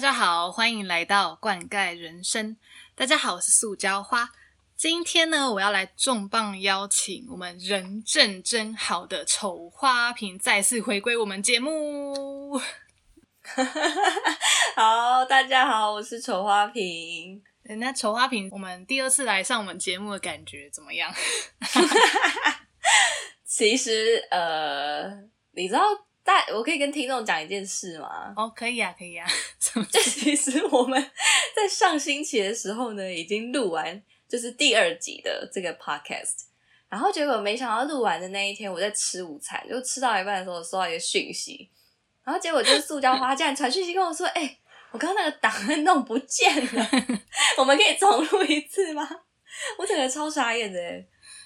嗨，大家好，欢迎来到灌溉人生。大家好，我是塑胶花。今天呢，我要来重磅邀请我们人正真好的丑花瓶再次回归我们节目。好，大家好，我是丑花瓶。那丑花瓶，我们第二次来上我们节目的感觉怎么样？其实，呃，你知道，大我可以跟听众讲一件事吗？哦，可以啊，可以啊。就其实我们在上星期的时候呢，已经录完。就是第二集的这个 podcast，然后结果没想到录完的那一天，我在吃午餐，就吃到一半的时候收到一个讯息，然后结果就是塑胶花竟然传讯息跟我说：“哎，我刚刚那个档案弄不见了，我们可以重录一次吗？”我整个超傻眼的，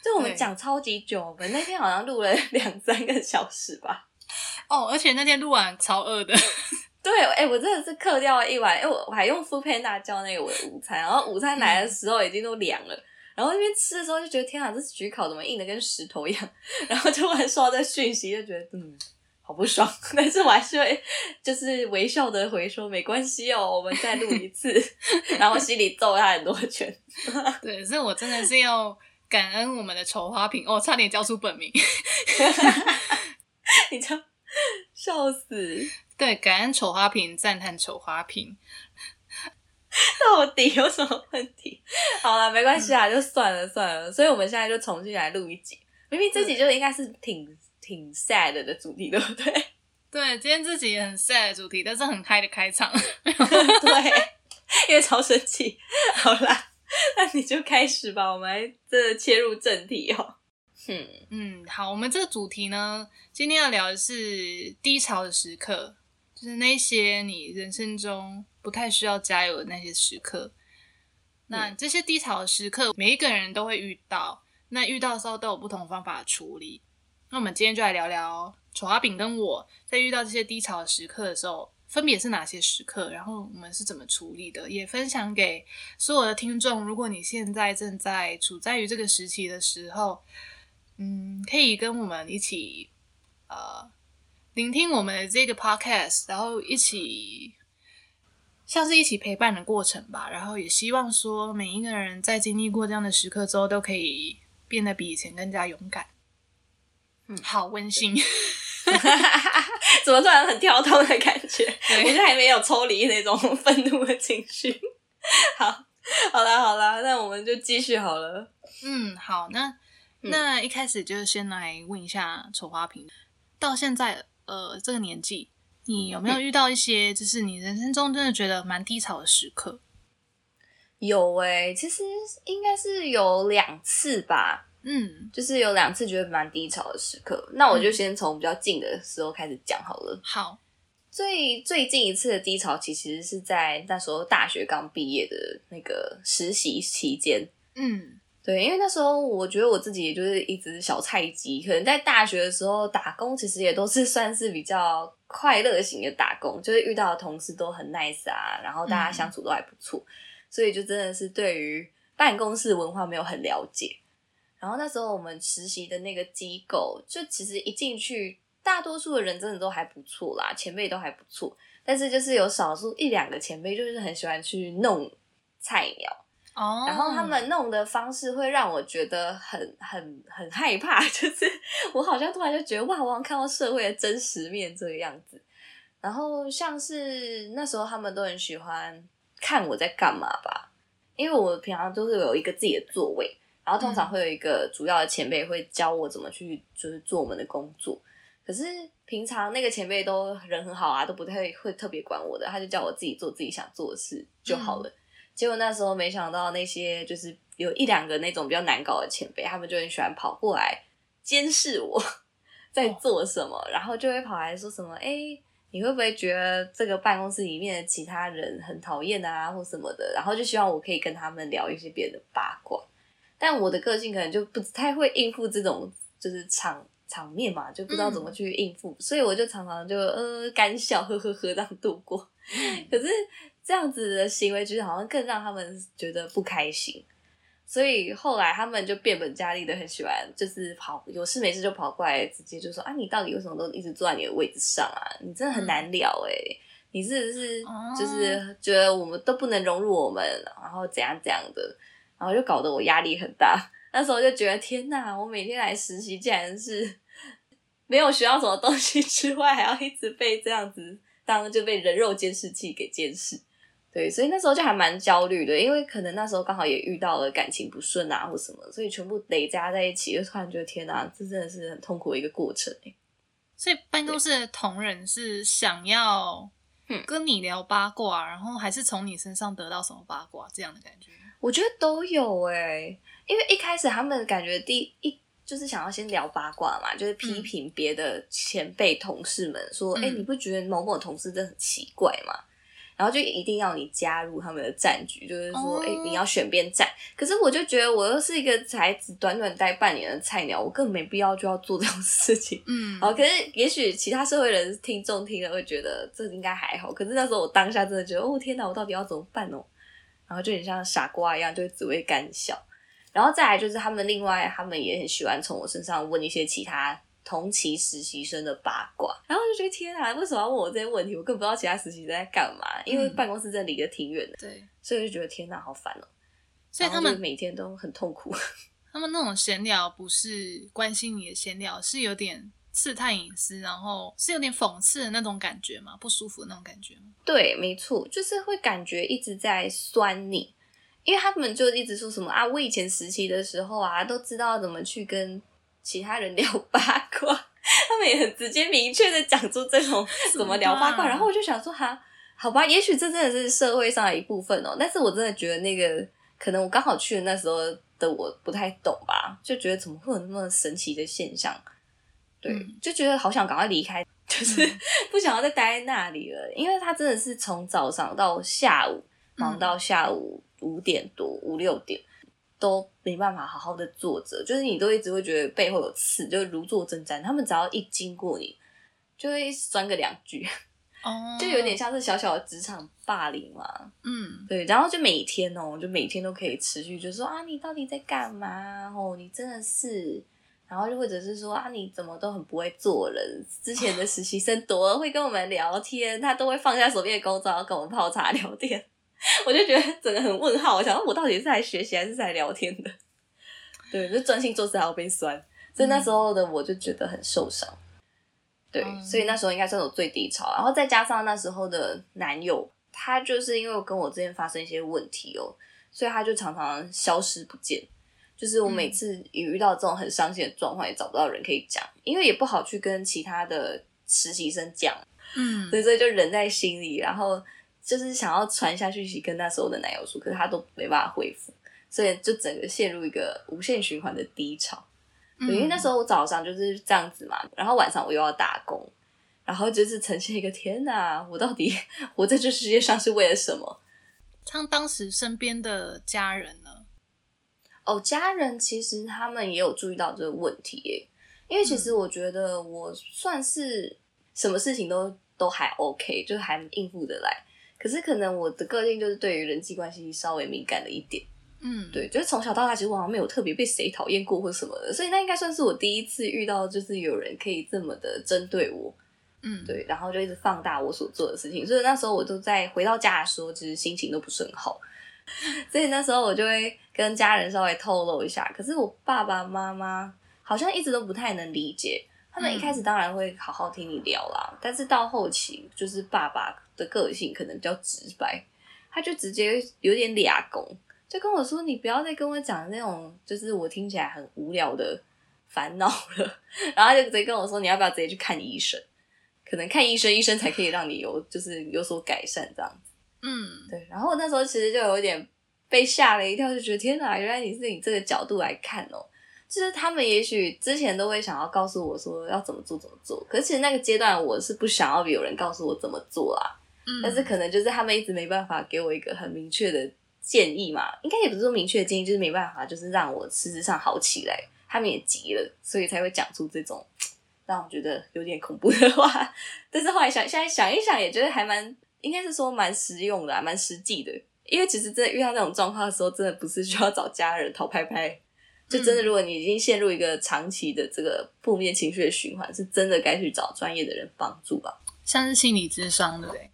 就我们讲超级久，我们那天好像录了两三个小时吧。哦，而且那天录完超饿的。对，哎，我真的是嗑掉了一碗，因为我我还用 Food Panda 叫那个我的午餐，然后午餐来的时候已经都凉了，然后那边吃的时候就觉得天啊，这焗烤怎么硬的跟石头一样，然后突然收到这讯息，就觉得嗯，好不爽，但是我还是会就是微笑的回说没关系哦，我们再录一次，然后心里揍他很多拳。对，所以我真的是要感恩我们的丑花瓶哦，差点叫出本名，你知道，笑死。对，感恩丑花瓶，赞叹丑花瓶，到底有什么问题？好了，没关系啊，就算了算了。所以我们现在就重新来录一集。明明这集就应该是挺挺 sad 的主题，对不对？对，今天这集也很 sad 的主题，但是很嗨的开场。对，因为超生气。好啦，那你就开始吧，我们来这切入正题哦。嗯嗯，好，我们这个主题呢，今天要聊的是低潮的时刻。就是那些你人生中不太需要加油的那些时刻，那这些低潮的时刻，每一个人都会遇到。那遇到的时候都有不同方法处理。那我们今天就来聊聊丑阿饼跟我在遇到这些低潮的时刻的时候，分别是哪些时刻，然后我们是怎么处理的，也分享给所有的听众。如果你现在正在处在于这个时期的时候，嗯，可以跟我们一起，呃。聆听我们的这个 podcast，然后一起像是一起陪伴的过程吧。然后也希望说，每一个人在经历过这样的时刻之后，都可以变得比以前更加勇敢。嗯，好温馨，怎么突然很跳动的感觉？我现在还没有抽离那种 愤怒的情绪。好，好啦，好啦，那我们就继续好了。嗯，好，那那一开始就先来问一下丑花瓶，到现在。呃，这个年纪，你有没有遇到一些就是你人生中真的觉得蛮低潮的时刻？有诶，其实应该是有两次吧。嗯，就是有两次觉得蛮低潮的时刻。那我就先从比较近的时候开始讲好了。好，最最近一次的低潮，其实是在那时候大学刚毕业的那个实习期间。嗯。对，因为那时候我觉得我自己也就是一只小菜鸡，可能在大学的时候打工，其实也都是 算是比较快乐型的打工，就是遇到的同事都很 nice 啊，然后大家相处都还不错，所以就真的是对于办公室文化没有很了解。然后那时候我们实习的那个机构，就其实一进去，大多数的人真的都还不错啦，前辈都还不错，但是就是有少数一两个前辈，就是很喜欢去弄菜鸟。哦，然后他们弄的方式会让我觉得很很很害怕，就是我好像突然就觉得哇，我好像看到社会的真实面这个样子。然后像是那时候他们都很喜欢看我在干嘛吧，因为我平常都是有一个自己的座位，然后通常会有一个主要的前辈会教我怎么去就是做我们的工作。可是平常那个前辈都人很好啊，都不太会特别管我的，他就叫我自己做自己想做的事就好了。结果那时候没想到，那些就是有一两个那种比较难搞的前辈，他们就很喜欢跑过来监视我 在做什么，然后就会跑来说什么：“哎，你会不会觉得这个办公室里面的其他人很讨厌啊，或什么的？”然后就希望我可以跟他们聊一些别的八卦。但我的个性可能就不太会应付这种就是场场面嘛，就不知道怎么去应付，所以我就常常就呃干笑呵呵呵这样度过。可是。这样子的行为，其实好像更让他们觉得不开心，所以后来他们就变本加厉的很喜欢，就是跑有事没事就跑过来，直接就说啊，你到底为什么都一直坐在你的位置上啊？你真的很难聊哎，你是不是就是觉得我们都不能融入我们，然后怎样怎样的，然后就搞得我压力很大。那时候就觉得天哪，我每天来实习，竟然是没有学到什么东西之外，还要一直被这样子当就被人肉监视器给监视。对，所以那时候就还蛮焦虑的，因为可能那时候刚好也遇到了感情不顺啊，或什么，所以全部累加在一起，就突然觉得天哪，这真的是很痛苦的一个过程所以办公室的同仁是想要跟你聊八卦，然后还是从你身上得到什么八卦这样的感觉？我觉得都有哎，因为一开始他们感觉第一就是想要先聊八卦嘛，就是批评别的前辈同事们说，哎，你不觉得某某同事真的很奇怪吗？然后就一定要你加入他们的战局，就是说，哎，你要选边站。可是我就觉得，我又是一个才只短短待半年的菜鸟，我根本没必要就要做这种事情。嗯，好，可是也许其他社会人听众听了会觉得这应该还好。可是那时候我当下真的觉得，哦天哪，我到底要怎么办哦？然后就很像傻瓜一样，就只会干笑。然后再来就是他们另外，他们也很喜欢从我身上问一些其他。同期实习生的八卦，然后就觉得天啊，为什么要问我这些问题？我更不知道其他实习生在干嘛，因为办公室真的离得挺远的，对，所以就觉得天哪，好烦哦。所以他们每天都很痛苦。他们那种闲聊不是关心你的闲聊，是有点刺探隐私，然后是有点讽刺的那种感觉吗？不舒服的那种感觉吗？对，没错，就是会感觉一直在酸你，因为他们就一直说什么啊，我以前实习的时候啊，都知道怎么去跟。其他人聊八卦，他们也很直接明确的讲出这种怎么聊八卦，然后我就想说哈，好吧，也许这真的是社会上的一部分哦。但是我真的觉得那个可能我刚好去的那时候的我不太懂吧，就觉得怎么会有那么神奇的现象？对，就觉得好想赶快离开，就是不想要再待在那里了，因为他真的是从早上到下午忙到下午五点多五六点。都没办法好好的坐着，就是你都一直会觉得背后有刺，就如坐针毡。他们只要一经过你，就会酸个两句，哦，就有点像是小小的职场霸凌嘛。嗯，对。然后就每天哦，就每天都可以持续，就说啊，你到底在干嘛？哦，你真的是，然后就或者是说啊，你怎么都很不会做人？之前的实习生多会跟我们聊天，他都会放下手边的工作，跟我们泡茶聊天。我就觉得整个很问号，我想我到底是来学习还是在聊天的？对，就专心做事还要被酸，所以那时候的我就觉得很受伤。对，所以那时候应该算我最低潮，然后再加上那时候的男友，他就是因为跟我之间发生一些问题哦，所以他就常常消失不见。就是我每次遇到这种很伤心的状况，也找不到人可以讲，因为也不好去跟其他的实习生讲，嗯，所以所以就忍在心里，然后。就是想要传下去，跟那时候的男友说，可是他都没办法恢复，所以就整个陷入一个无限循环的低潮。因为那时候我早上就是这样子嘛，然后晚上我又要打工，然后就是呈现一个天哪，我到底 活在这世界上是为了什么？像当时身边的家人呢？哦，家人其实他们也有注意到这个问题，因为其实我觉得我算是什么事情都都还 OK，就还应付得来。可是可能我的个性就是对于人际关系稍微敏感了一点，嗯，对，就是从小到大其实我好像没有特别被谁讨厌过或什么的，所以那应该算是我第一次遇到就是有人可以这么的针对我，嗯，对，然后就一直放大我所做的事情，所以那时候我都在回到家的时候，其实心情都不是很好，所以那时候我就会跟家人稍微透露一下，可是我爸爸妈妈好像一直都不太能理解。他们一开始当然会好好听你聊啦，但是到后期就是爸爸的个性可能比较直白，他就直接有点俩拱，就跟我说：“你不要再跟我讲那种就是我听起来很无聊的烦恼了。”然后他就直接跟我说：“你要不要直接去看医生？可能看医生，医生才可以让你有就是有所改善这样子。”嗯，对。然后那时候其实就有点被吓了一跳，就觉得天哪，原来你是以这个角度来看哦。就是他们也许之前都会想要告诉我说要怎么做怎么做，可是其实那个阶段我是不想要有人告诉我怎么做啦。嗯，但是可能就是他们一直没办法给我一个很明确的建议嘛，应该也不是说明确的建议，就是没办法，就是让我实质上好起来。他们也急了，所以才会讲出这种让我觉得有点恐怖的话。但是后来想，现在想一想，也觉得还蛮应该是说蛮实用的，蛮实际的。因为其实真的遇到那种状况的时候，真的不是需要找家人讨拍拍。就真的，如果你已经陷入一个长期的这个负面情绪的循环，是真的该去找专业的人帮助吧。像是心理智商，对不对？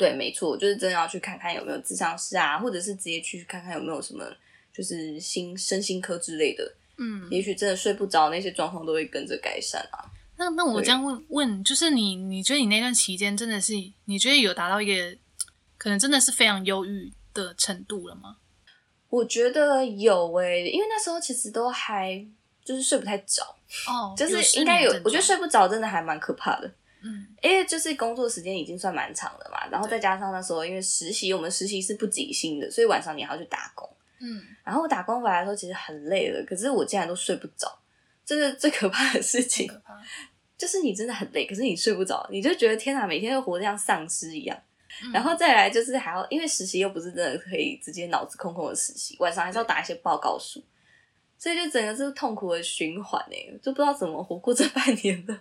对，没错，就是真的要去看看有没有智商师啊，或者是直接去看看有没有什么就是心身心科之类的。嗯，也许真的睡不着，那些状况都会跟着改善啊。那那我这样问问，就是你你觉得你那段期间真的是你觉得有达到一个可能真的是非常忧郁的程度了吗？我觉得有诶，因为那时候其实都还就是睡不太着哦，就是应该有，我觉得睡不着真的还蛮可怕的。嗯，因为就是工作时间已经算蛮长的嘛，然后再加上那时候因为实习，我们实习是不给薪的，所以晚上你还要去打工。嗯，然后我打工回来的时候其实很累了，可是我竟然都睡不着，这是最可怕的事情。就是你真的很累，可是你睡不着，你就觉得天哪，每天都活得像丧尸一样。然后再来就是还要，因为实习又不是真的可以直接脑子空空的实习，晚上还是要打一些报告书，所以就整个是痛苦的循环哎，就不知道怎么活过这半年的。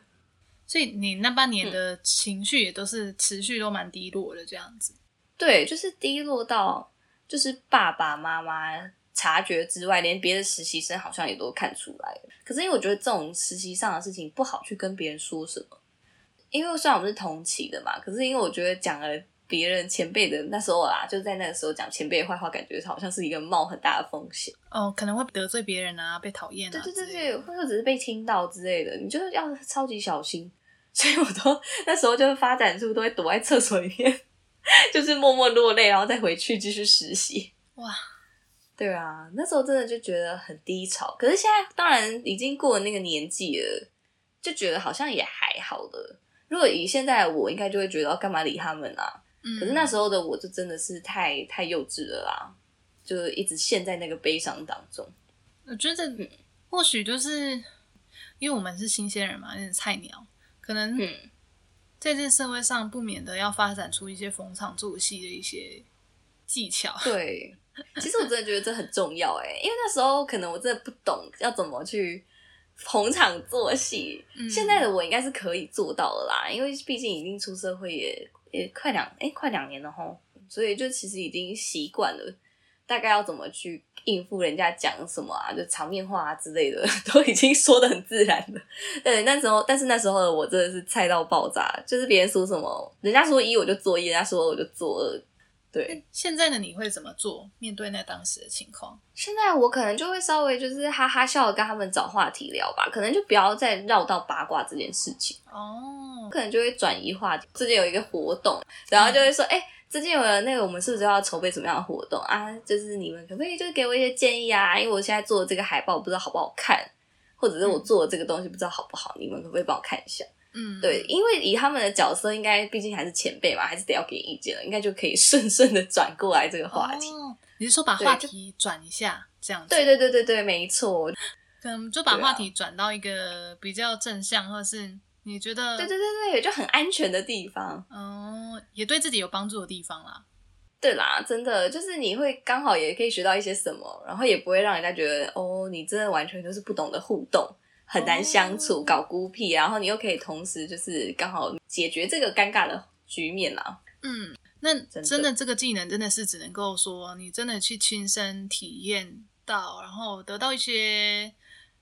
所以你那半年的情绪也都是持续都蛮低落的这样子。对，就是低落到就是爸爸妈妈察觉之外，连别的实习生好像也都看出来了。可是因为我觉得这种实习上的事情不好去跟别人说什么，因为虽然我们是同期的嘛，可是因为我觉得讲了别人前辈的那时候啊，就在那个时候讲前辈的坏话，感觉好像是一个冒很大的风险哦，可能会得罪别人啊，被讨厌啊，对对对对，或者只是被听到之类的，你就是要超级小心。所以我都那时候就是发展出都会躲在厕所里面，就是默默落泪，然后再回去继续实习。哇，对啊，那时候真的就觉得很低潮。可是现在当然已经过了那个年纪了，就觉得好像也还好了。如果以现在我，应该就会觉得干嘛理他们啊？可是那时候的我就真的是太太幼稚了啦，就一直陷在那个悲伤当中。我觉得或许就是因为我们是新鲜人嘛，有点菜鸟。可能在这社会上不免的要发展出一些逢场作戏的一些技巧。对，其实我真的觉得这很重要哎，因为那时候可能我真的不懂要怎么去逢场作戏。现在的我应该是可以做到的啦，因为毕竟已经出社会也也快两哎快两年了吼，所以就其实已经习惯了。大概要怎么去应付人家讲什么啊，就场面话啊之类的，都已经说的很自然了。对，那时候，但是那时候的我真的是菜到爆炸，就是别人说什么，人家说一我就做一，人家说二我就做二。对，现在的你会怎么做？面对那当时的情况，现在我可能就会稍微就是哈哈笑，跟他们找话题聊吧，可能就不要再绕到八卦这件事情。哦，可能就会转移话题。最近有一个活动，然后就会说，哎。最近有了那个，我们是不是要筹备什么样的活动啊？就是你们可不可以就是给我一些建议啊？因为我现在做的这个海报不知道好不好看，或者是我做的这个东西不知道好不好，你们可不可以帮我看一下？嗯，对，因为以他们的角色，应该毕竟还是前辈嘛，还是得要给意见了，应该就可以顺顺的转过来这个话题。你是说把话题转一下这样子？对对对对对，没错。可能就把话题转到一个比较正向，或者是。你觉得对对对对，就很安全的地方哦，也对自己有帮助的地方啦。对啦，真的就是你会刚好也可以学到一些什么，然后也不会让人家觉得哦，你真的完全就是不懂得互动，很难相处，搞孤僻，然后你又可以同时就是刚好解决这个尴尬的局面啦。嗯，那真的这个技能真的是只能够说你真的去亲身体验到，然后得到一些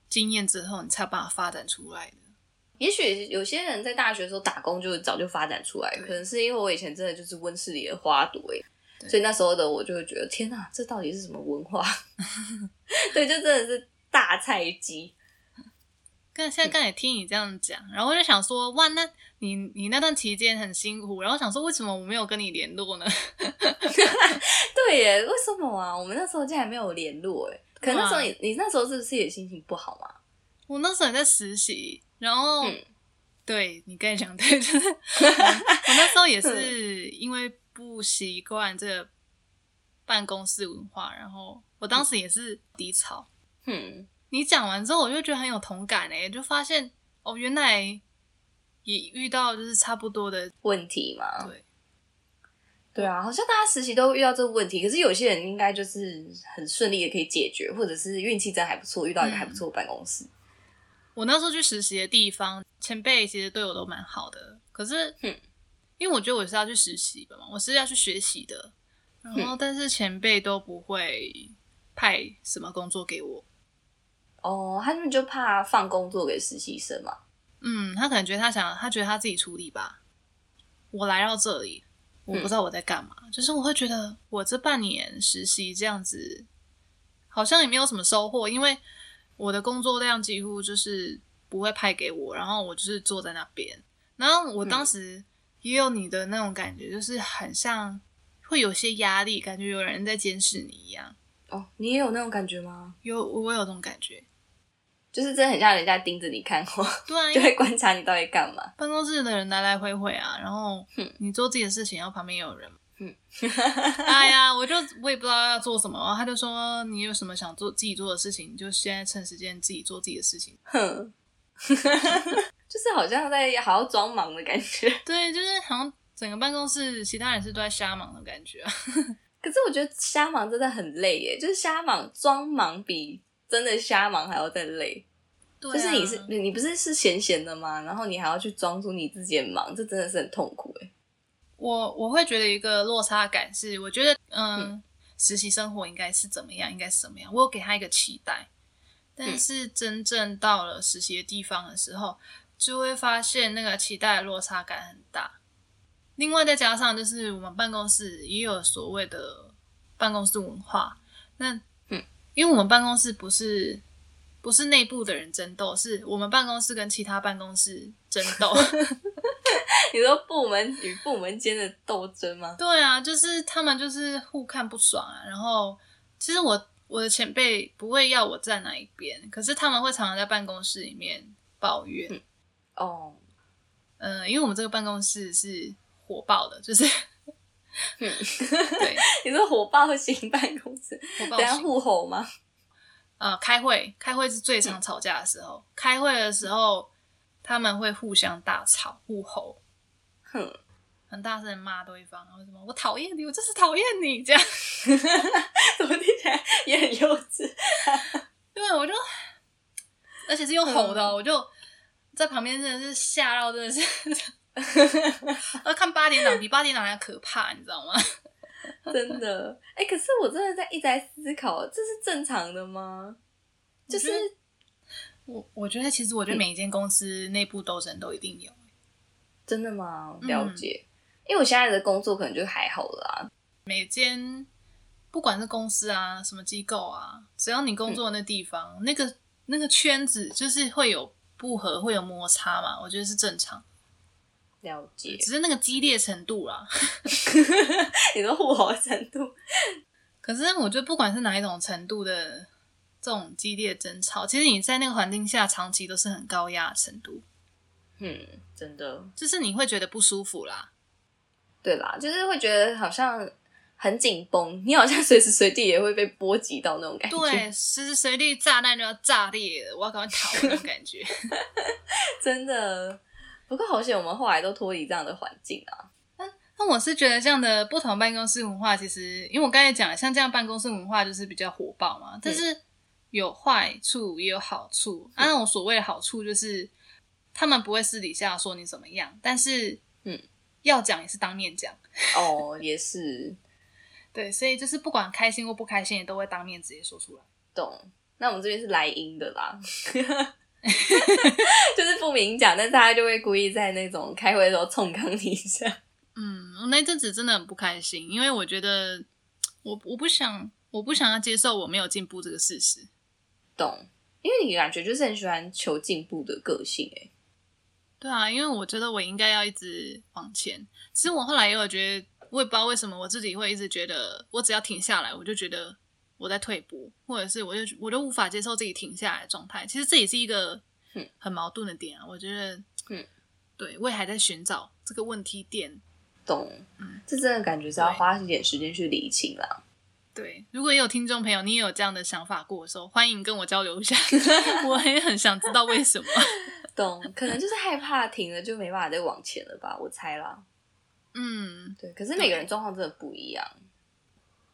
经验之后，你才有办法发展出来的。也许有些人在大学的时候打工就早就发展出来，可能是因为我以前真的就是温室里的花朵所以那时候的我就会觉得天哪，这到底是什么文化？对，就真的是大菜鸡。刚现在刚才听你这样讲，然后我就想说，哇，那你你那段期间很辛苦，然后想说为什么我没有跟你联络呢？对耶，为什么啊？我们那时候竟然没有联络哎，可能那时候你你那时候是不是也心情不好嘛？我那时候也在实习。然后，对你刚才讲对，就是我那时候也是因为不习惯这个办公室文化，然后我当时也是低潮。嗯，你讲完之后，我就觉得很有同感诶，就发现哦，原来也遇到就是差不多的问题嘛。对，对啊，好像大家实习都遇到这个问题，可是有些人应该就是很顺利的可以解决，或者是运气真还不错，遇到一个还不错的办公室。我那时候去实习的地方，前辈其实对我都蛮好的。可是，因为我觉得我是要去实习的嘛，我是要去学习的。然后，但是前辈都不会派什么工作给我。哦，他们就怕放工作给实习生嘛？嗯，他可能觉得他想，他觉得他自己处理吧。我来到这里，我不知道我在干嘛，就是我会觉得我这半年实习这样子，好像也没有什么收获，因为我的工作量几乎就是不会派给我，然后我就是坐在那边。然后我当时也有你的那种感觉，就是很像会有些压力，感觉有人在监视你一样。哦，你也有那种感觉吗？有，我有这种感觉。就是真的很像人家盯着你看，对，就会观察你到底干嘛。办公室的人来来回回啊，然后你做自己的事情，然后旁边有人。嗯，哎呀，我就我也不知道要做什么，他就说你有什么想做自己做的事情，就现在趁时间自己做自己的事情。哼，就是好像在好好装忙的感觉。对，就是好像整个办公室其他人是都在瞎忙的感觉。可是我觉得瞎忙真的很累耶，就是瞎忙装忙比真的瞎忙还要再累。就是你是你不是是闲闲的吗？然后你还要去装出你自己很忙，这真的是很痛苦哎。我我会觉得一个落差感是，我觉得嗯，实习生活应该是怎么样，应该是怎么样，我有给他一个期待，但是真正到了实习的地方的时候，就会发现那个期待的落差感很大。另外再加上就是我们办公室也有所谓的办公室文化，那嗯，因为我们办公室不是。不是内部的人争斗，是我们办公室跟其他办公室争斗。你说部门与部门间的斗争吗？对啊，就是他们就是互看不爽啊。然后其实我我的前辈不会要我站哪一边，可是他们会常常在办公室里面抱怨。哦，嗯，因为我们这个办公室是火爆的，就是嗯 对，你说火爆型办公室，等下互吼吗？呃，开会，开会是最常吵架的时候。开会的时候，他们会互相大吵、互吼，哼，很大声骂对方，然后什么“我讨厌你，我就是讨厌你”这样，怎么听起来也很幼稚？对，我就，而且是用吼的，我就在旁边，真的是吓到，真的是，呃，看八点档比八点档还可怕，你知道吗？真的，哎，可是我真的在一直在思考，这是正常的吗？就是我，我觉得其实我觉得每一间公司内部斗争都一定有，真的吗？了解，因为我现在的工作可能就还好啦。每间不管是公司啊，什么机构啊，只要你工作的那地方，那个那个圈子就是会有不和，会有摩擦嘛，我觉得是正常。了解，只是那个激烈程度啦。你说互吼程度，可是我觉得不管是哪一种程度的这种激烈争吵，其实你在那个环境下长期都是很高压程度。嗯，真的，就是你会觉得不舒服啦。对啦，就是会觉得好像很紧绷，你好像随时随地也会被波及到那种感觉。对，随时随地炸弹就要炸裂了，我要赶快逃那种感觉。真的。不过好险，我们后来都脱离这样的环境啊。那那我是觉得这样的不同办公室文化，其实因为我刚才讲，像这样办公室文化就是比较火爆嘛。但是有坏处也有好处。啊，那种所谓的好处就是，他们不会私底下说你怎么样，但是嗯，要讲也是当面讲。哦，也是。对，所以就是不管开心或不开心，也都会当面直接说出来。懂。那我们这边是来阴的啦。就是不明讲，但大家就会故意在那种开会的时候冲刚你一下。嗯，我那阵子真的很不开心，因为我觉得我我不想我不想要接受我没有进步这个事实。懂？因为你感觉就是很喜欢求进步的个性，哎。对啊，因为我觉得我应该要一直往前。其实我后来也有觉得，我也不知道为什么我自己会一直觉得，我只要停下来，我就觉得。我在退步，或者是我就我就无法接受自己停下来的状态。其实这也是一个很矛盾的点啊。我觉得，嗯，对我也还在寻找这个问题点。懂，嗯，这真的感觉是要花一点时间去理清啦。对，如果也有听众朋友，你也有这样的想法过的时候，欢迎跟我交流一下。我也很想知道为什么。懂，可能就是害怕停了就没办法再往前了吧？我猜啦。嗯，对。可是每个人状况真的不一样，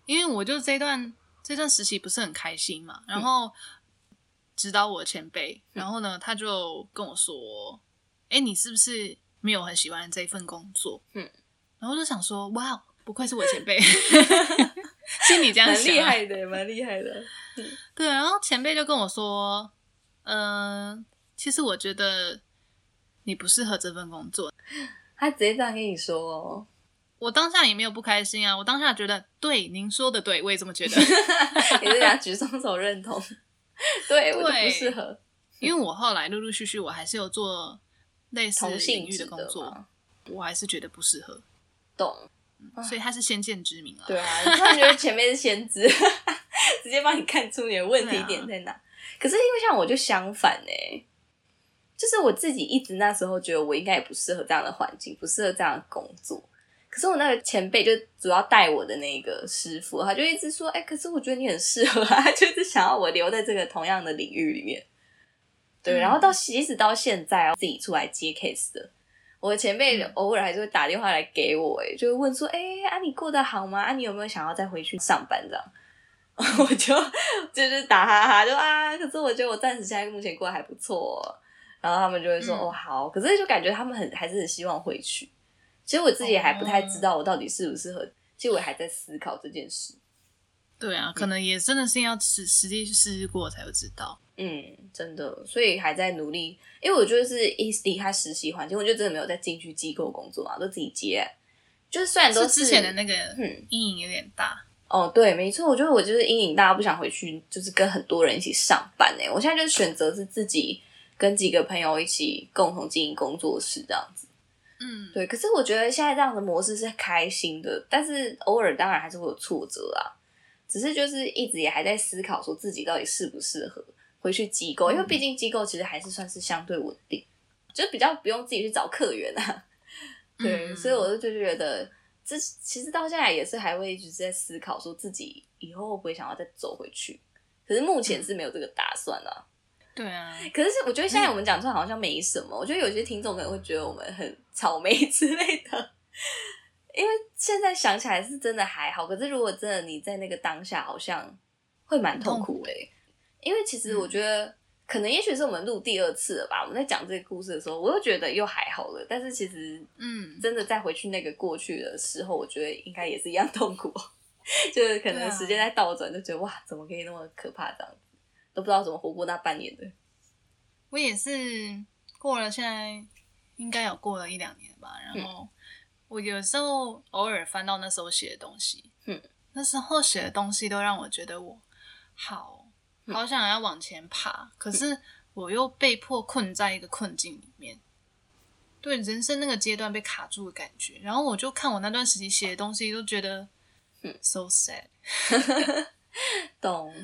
因为我就这段。这段实习不是很开心嘛？然后指导我的前辈，然后呢，他就跟我说：“哎，你是不是没有很喜欢这份工作？”嗯，然后就想说：“哇，不愧是我前辈，心里这样想，蛮厉害的，蛮厉害的。”对，然后前辈就跟我说：“嗯，其实我觉得你不适合这份工作。”他直接这样跟你说：“我当下也没有不开心啊，我当下觉得对您说的对，我也这么觉得。也是想举双手认同，对我就不适合。因为我后来陆陆续续，我还是有做类似领域的工作，我还是觉得不适合。懂，所以他是先见之明啊。对啊，突然觉得前面是先知，直接帮你看出你的问题点在哪。可是因为像我就相反呢，就是我自己一直那时候觉得我应该也不适合这样的环境，不适合这样的工作。可是我那个前辈就主要带我的那个师傅，他就一直说：“哎，可是我觉得你很适合啊！”他 就一直想要我留在这个同样的领域里面。对，然后到即使到现在啊，自己出来接 case 的，我的前辈偶尔还是会打电话来给我，哎，就会问说：“哎，啊，你过得好吗？啊，你有没有想要再回去上班？”这样，我就 就是打哈哈，就啊，可是我觉得我暂时现在目前过得还不错。然后他们就会说：“哦，好。”可是就感觉他们很还是很希望回去。其实我自己还不太知道我到底适不适合，其实我还在思考这件事。对啊，可能也真的是要实实际去试试过才会知道。嗯，真的，所以还在努力。因为我觉得是一离开实习环境，我就真的没有再进去机构工作嘛，都自己接。就是虽然都是之前的那个阴影有点大。哦，对，没错，我觉得我就是阴影大，不想回去，就是跟很多人一起上班呢。我现在就选择是自己跟几个朋友一起共同经营工作室这样子。嗯，对，可是我觉得现在这样的模式是开心的，但是偶尔当然还是会有挫折啊。只是就是一直也还在思考，说自己到底适不适合回去机构，因为毕竟机构其实还是算是相对稳定，就比较不用自己去找客源啊。对，所以我就就觉得，这其实到现在也是还会一直在思考，说自己以后会不会想要再走回去。可是目前是没有这个打算啊。对啊，可是我觉得现在我们讲出来好像没什么。我觉得有些听众可能会觉得我们很草莓之类的，因为现在想起来是真的还好。可是如果真的你在那个当下，好像会蛮痛苦诶。因为其实我觉得，可能也许是我们录第二次了吧。我们在讲这个故事的时候，我又觉得又还好了。但是其实，嗯，真的再回去那个过去的时候，我觉得应该也是一样痛苦。就是可能时间在倒转，就觉得哇，怎么可以那么可怕这样？都不知道怎么活过那半年的。我也是过了，现在应该有过了一两年吧。然后我有时候偶尔翻到那时候写的东西，嗯，那时候写的东西都让我觉得我好好想要往前爬，可是我又被迫困在一个困境里面，对人生那个阶段被卡住的感觉。然后我就看我那段时期写的东西，都觉得嗯，so sad，懂。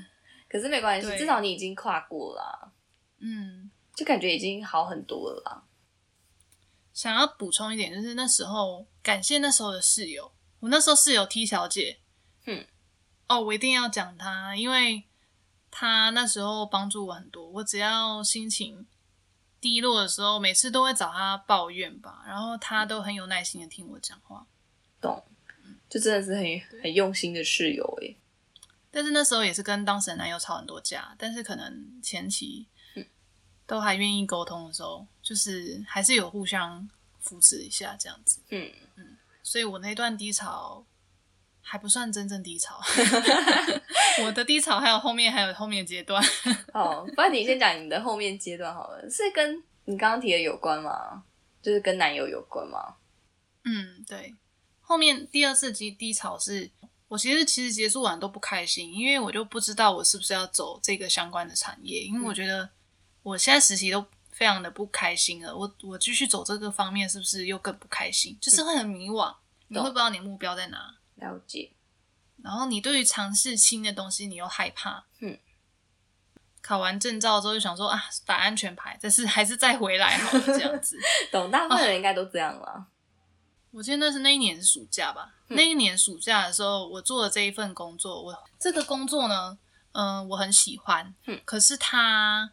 可是没关系，至少你已经跨过了，嗯，就感觉已经好很多了啦。想要补充一点，就是那时候感谢那时候的室友，我那时候室友 T 小姐，嗯，哦，我一定要讲她，因为她那时候帮助我很多。我只要心情低落的时候，每次都会找她抱怨吧，然后她都很有耐心的听我讲话，懂，就真的是很很用心的室友诶。但是那时候也是跟当时的男友吵很多架，但是可能前期都还愿意沟通的时候，就是还是有互相扶持一下这样子。嗯嗯，所以我那段低潮还不算真正低潮，我的低潮还有后面还有后面阶段。哦，不然你先讲你的后面阶段好了，是跟你刚刚提的有关吗？就是跟男友有关吗？嗯，对，后面第二次低低潮是。我其实其实结束完都不开心，因为我就不知道我是不是要走这个相关的产业，因为我觉得我现在实习都非常的不开心了，我我继续走这个方面是不是又更不开心？就是会很迷惘，你会不知道你目标在哪。了解。然后你对于尝试新的东西你又害怕。嗯。考完证照之后就想说啊，打安全牌，但是还是再回来好了，这样子。懂，大部分人应该都这样了。我记得那是那一年是暑假吧。那一年暑假的时候，我做了这一份工作，我这个工作呢，嗯，我很喜欢。嗯，可是它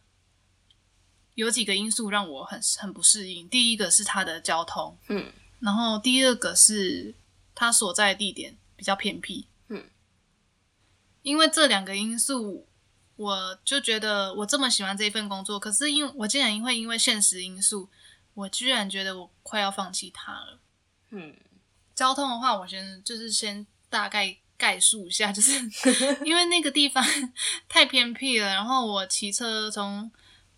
有几个因素让我很很不适应。第一个是它的交通，嗯，然后第二个是它所在地点比较偏僻，嗯。因为这两个因素，我就觉得我这么喜欢这一份工作，可是因为我竟然会因为现实因素，我居然觉得我快要放弃它了，嗯。交通的话，我先就是先大概概述一下，就是 因为那个地方 太偏僻了，然后我骑车从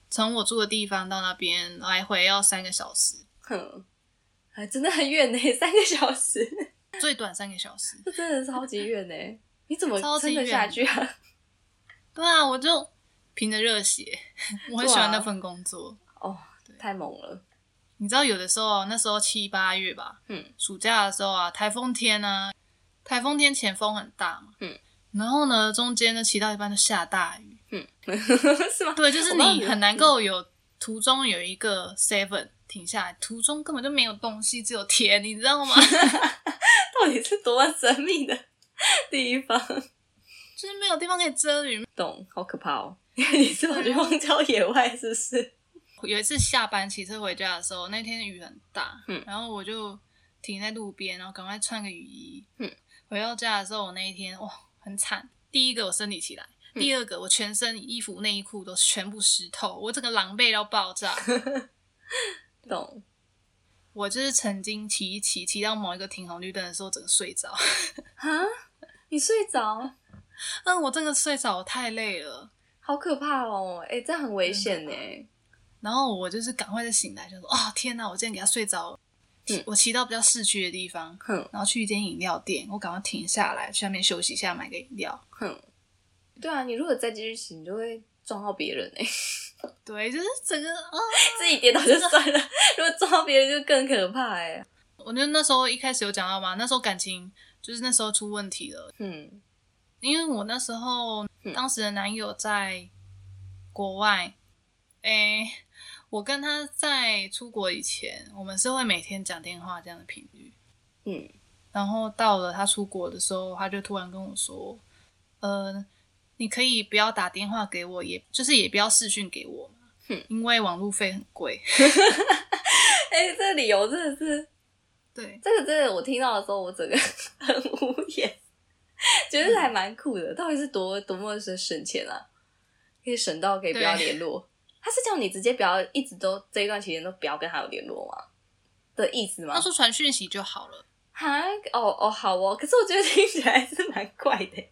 从我住的地方到那边来回要三个小时，哼，还真的很远呢，三个小时。最短三个小时，这真的是超级远呢！你怎么撑得下去啊？对啊，我就凭着热血，我很喜欢那份工作哦，太猛了。你知道有的时候，那时候七八月吧，嗯，暑假的时候啊，台风天啊，台风天前风很大嘛，嗯，然后呢，中间呢骑到一半就下大雨，嗯，是吗？对，就是你很难够有途中有一个 seven 停下来，途中根本就没有东西，只有田，你知道吗？到底是多神秘的地方？就是没有地方可以遮雨，懂？好可怕哦！你是跑去荒郊野外是不是？有一次下班骑车回家的时候，那天雨很大，嗯，然后我就停在路边，然后赶快穿个雨衣，嗯，回到家的时候，我那一天哇很惨，第一个我生理起来，第二个我全身衣服内衣裤都全部湿透，我整个狼狈到爆炸，懂？我就是曾经骑一骑，骑到某一个停红绿灯的时候，整个睡着，啊？你睡着？嗯，我真的睡着，我太累了，好可怕哦！哎，这很危险呢。然后我就是赶快的醒来，就说：“哦天哪！我今天给他睡着。”我骑到比较市区的地方，然后去一间饮料店，我赶快停下来，去那边休息一下，买个饮料。哼，对啊，你如果再继续骑，你就会撞到别人哎。对，就是整个啊，自己跌倒就算了，如果撞到别人就更可怕哎。我觉得那时候一开始有讲到嘛，那时候感情就是那时候出问题了。嗯，因为我那时候当时的男友在国外，哎。我跟他在出国以前，我们是会每天讲电话这样的频率，嗯，然后到了他出国的时候，他就突然跟我说，呃，你可以不要打电话给我，也就是也不要视讯给我嘛，因为网路费很贵。哎，这理由真的是，对，这个真的我听到的时候，我整个 很无言，觉得还蛮酷的，到底是多多么的省钱啊，可以省到可以不要联络。他是叫你直接不要一直都这一段期间都不要跟他有联络吗？的意思吗？他说传讯息就好了。哈哦哦好哦，可是我觉得听起来是蛮怪的，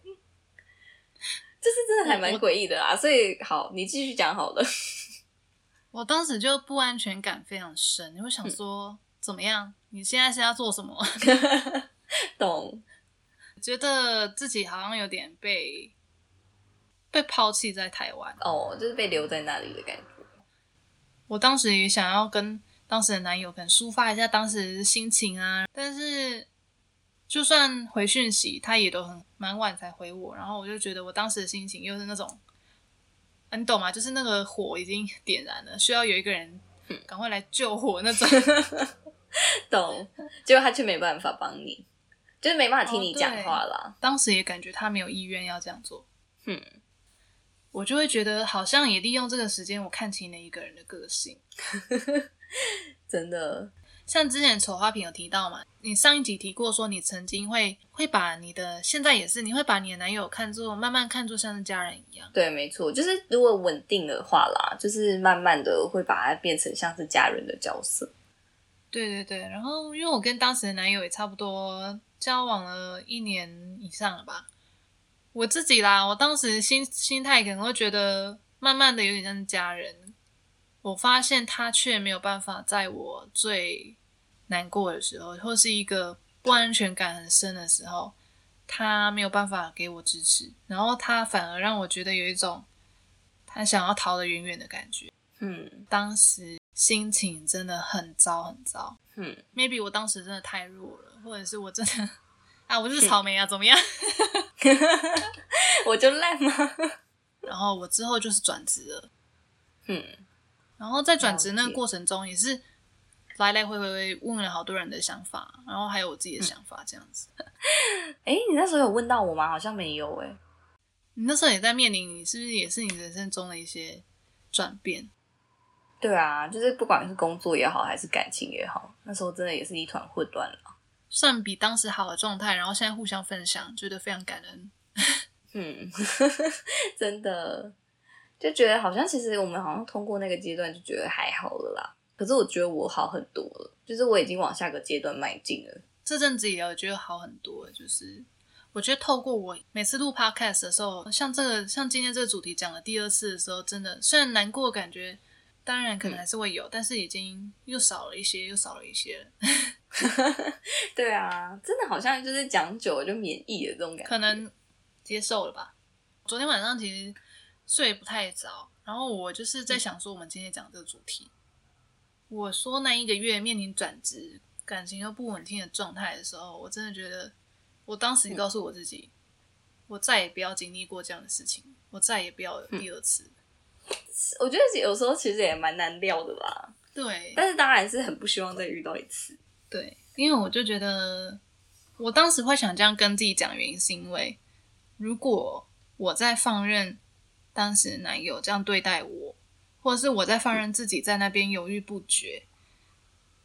就是真的还蛮诡异的啊。所以好，你继续讲好了。我当时就不安全感非常深，你会想说怎么样？你现在是要做什么？懂？觉得自己好像有点被。被抛弃在台湾哦，就是被留在那里的感觉。我当时也想要跟当时的男友可能抒发一下当时的心情啊，但是就算回讯息，他也都很蛮晚才回我。然后我就觉得我当时的心情又是那种，你懂吗？就是那个火已经点燃了，需要有一个人赶快来救火那种。懂？结果他却没办法帮你，就是没办法听你讲话了。当时也感觉他没有意愿要这样做。嗯。我就会觉得好像也利用这个时间，我看清了一个人的个性，真的。像之前丑花瓶有提到嘛，你上一集提过说你曾经会会把你的现在也是，你会把你的男友看作慢慢看作像是家人一样。对，没错，就是如果稳定的话啦，就是慢慢的会把它变成像是家人的角色。对对对，然后因为我跟当时的男友也差不多交往了一年以上了吧。我自己啦，我当时心心态可能会觉得，慢慢的有点像家人。我发现他却没有办法在我最难过的时候，或是一个不安全感很深的时候，他没有办法给我支持，然后他反而让我觉得有一种他想要逃得远远的感觉。嗯，当时心情真的很糟很糟。嗯，maybe 我当时真的太弱了，或者是我真的。啊，我是草莓啊，怎么样？我就烂吗？然后我之后就是转职了，嗯，然后在转职那个过程中，也是来来回回问了好多人的想法，然后还有我自己的想法，这样子。哎，你那时候有问到我吗？好像没有哎。你那时候也在面临，你是不是也是你人生中的一些转变？对啊，就是不管是工作也好，还是感情也好，那时候真的也是一团混乱了。算比当时好的状态，然后现在互相分享，觉得非常感恩。嗯，真的就觉得好像其实我们好像通过那个阶段就觉得还好了啦。可是我觉得我好很多了，就是我已经往下个阶段迈进了。这阵子也我觉得好很多，就是我觉得透过我每次录 podcast 的时候，像这个像今天这个主题讲了第二次的时候，真的虽然难过感觉。当然可能还是会有，但是已经又少了一些，又少了一些。对啊，真的好像就是讲久了就免疫了这种感觉，可能接受了吧。昨天晚上其实睡不太早，然后我就是在想说，我们今天讲这个主题，我说那一个月面临转职、感情又不稳定的状态的时候，我真的觉得，我当时告诉我自己，我再也不要经历过这样的事情，我再也不要有第二次。我觉得有时候其实也蛮难料的吧。对，但是当然是很不希望再遇到一次。对，因为我就觉得，我当时会想这样跟自己讲，原因是因为，如果我在放任当时男友这样对待我，或者是我在放任自己在那边犹豫不决，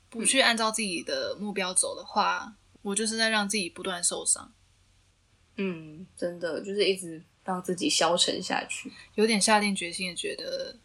不去按照自己的目标走的话，我就是在让自己不断受伤。嗯，真的就是一直让自己消沉下去，有点下定决心的觉得